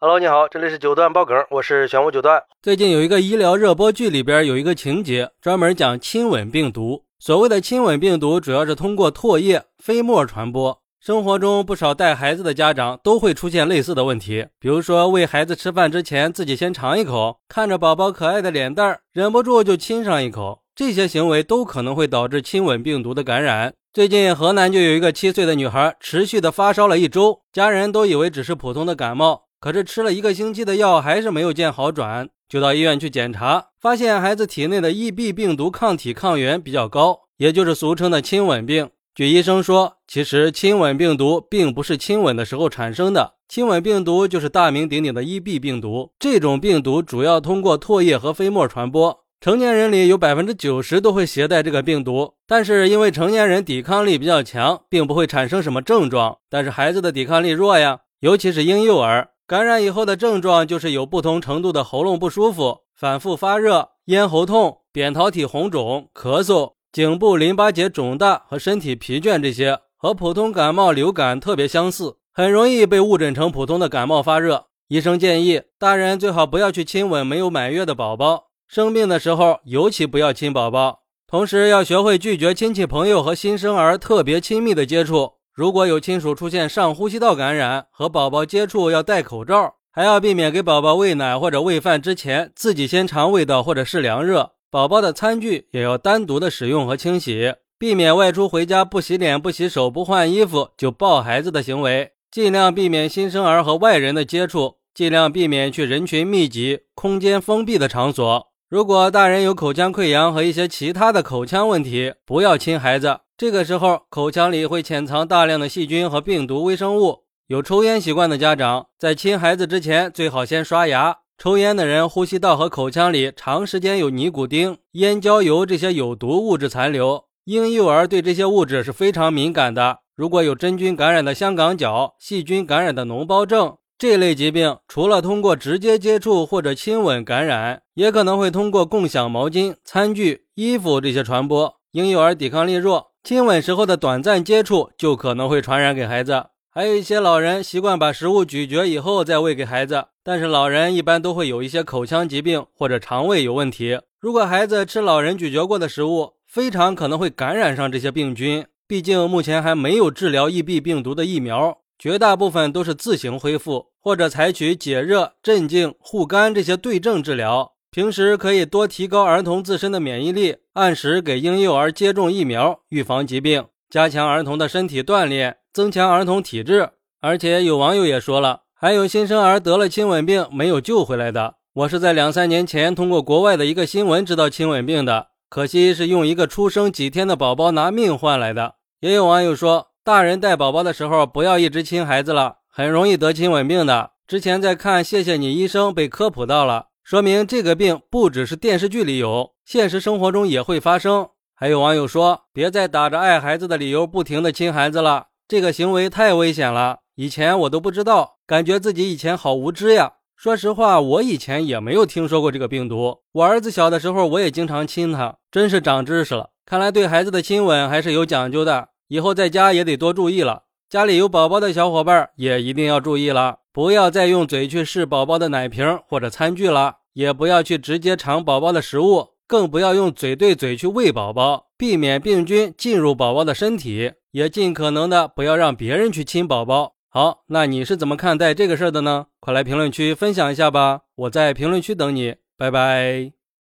Hello，你好，这里是九段爆梗，我是玄武九段。最近有一个医疗热播剧，里边有一个情节专门讲亲吻病毒。所谓的亲吻病毒，主要是通过唾液、飞沫传播。生活中不少带孩子的家长都会出现类似的问题，比如说喂孩子吃饭之前，自己先尝一口，看着宝宝可爱的脸蛋儿，忍不住就亲上一口。这些行为都可能会导致亲吻病毒的感染。最近河南就有一个七岁的女孩，持续的发烧了一周，家人都以为只是普通的感冒。可是吃了一个星期的药，还是没有见好转，就到医院去检查，发现孩子体内的 EB 病毒抗体抗原比较高，也就是俗称的亲吻病。据医生说，其实亲吻病毒并不是亲吻的时候产生的，亲吻病毒就是大名鼎鼎的 EB 病毒。这种病毒主要通过唾液和飞沫传播，成年人里有百分之九十都会携带这个病毒。但是因为成年人抵抗力比较强，并不会产生什么症状，但是孩子的抵抗力弱呀，尤其是婴幼儿。感染以后的症状就是有不同程度的喉咙不舒服、反复发热、咽喉痛、扁桃体红肿、咳嗽、颈部淋巴结肿大和身体疲倦，这些和普通感冒、流感特别相似，很容易被误诊成普通的感冒发热。医生建议大人最好不要去亲吻没有满月的宝宝，生病的时候尤其不要亲宝宝，同时要学会拒绝亲戚朋友和新生儿特别亲密的接触。如果有亲属出现上呼吸道感染，和宝宝接触要戴口罩，还要避免给宝宝喂奶或者喂饭之前自己先尝味道或者是凉热。宝宝的餐具也要单独的使用和清洗，避免外出回家不洗脸、不洗手、不换衣服就抱孩子的行为。尽量避免新生儿和外人的接触，尽量避免去人群密集、空间封闭的场所。如果大人有口腔溃疡和一些其他的口腔问题，不要亲孩子。这个时候，口腔里会潜藏大量的细菌和病毒微生物。有抽烟习惯的家长，在亲孩子之前，最好先刷牙。抽烟的人呼吸道和口腔里长时间有尼古丁、烟焦油这些有毒物质残留。婴幼儿对这些物质是非常敏感的。如果有真菌感染的香港脚、细菌感染的脓包症这类疾病，除了通过直接接触或者亲吻感染，也可能会通过共享毛巾、餐具、衣服这些传播。婴幼儿抵抗力弱。亲吻时候的短暂接触就可能会传染给孩子，还有一些老人习惯把食物咀嚼以后再喂给孩子，但是老人一般都会有一些口腔疾病或者肠胃有问题。如果孩子吃老人咀嚼过的食物，非常可能会感染上这些病菌。毕竟目前还没有治疗 EB 病毒的疫苗，绝大部分都是自行恢复或者采取解热、镇静、护肝这些对症治疗。平时可以多提高儿童自身的免疫力，按时给婴幼儿接种疫苗，预防疾病，加强儿童的身体锻炼，增强儿童体质。而且有网友也说了，还有新生儿得了亲吻病没有救回来的。我是在两三年前通过国外的一个新闻知道亲吻病的，可惜是用一个出生几天的宝宝拿命换来的。也有网友说，大人带宝宝的时候不要一直亲孩子了，很容易得亲吻病的。之前在看《谢谢你医生》被科普到了。说明这个病不只是电视剧里有，现实生活中也会发生。还有网友说，别再打着爱孩子的理由不停的亲孩子了，这个行为太危险了。以前我都不知道，感觉自己以前好无知呀。说实话，我以前也没有听说过这个病毒。我儿子小的时候，我也经常亲他，真是长知识了。看来对孩子的亲吻还是有讲究的，以后在家也得多注意了。家里有宝宝的小伙伴也一定要注意了，不要再用嘴去试宝宝的奶瓶或者餐具了。也不要去直接尝宝宝的食物，更不要用嘴对嘴去喂宝宝，避免病菌进入宝宝的身体，也尽可能的不要让别人去亲宝宝。好，那你是怎么看待这个事儿的呢？快来评论区分享一下吧，我在评论区等你，拜拜。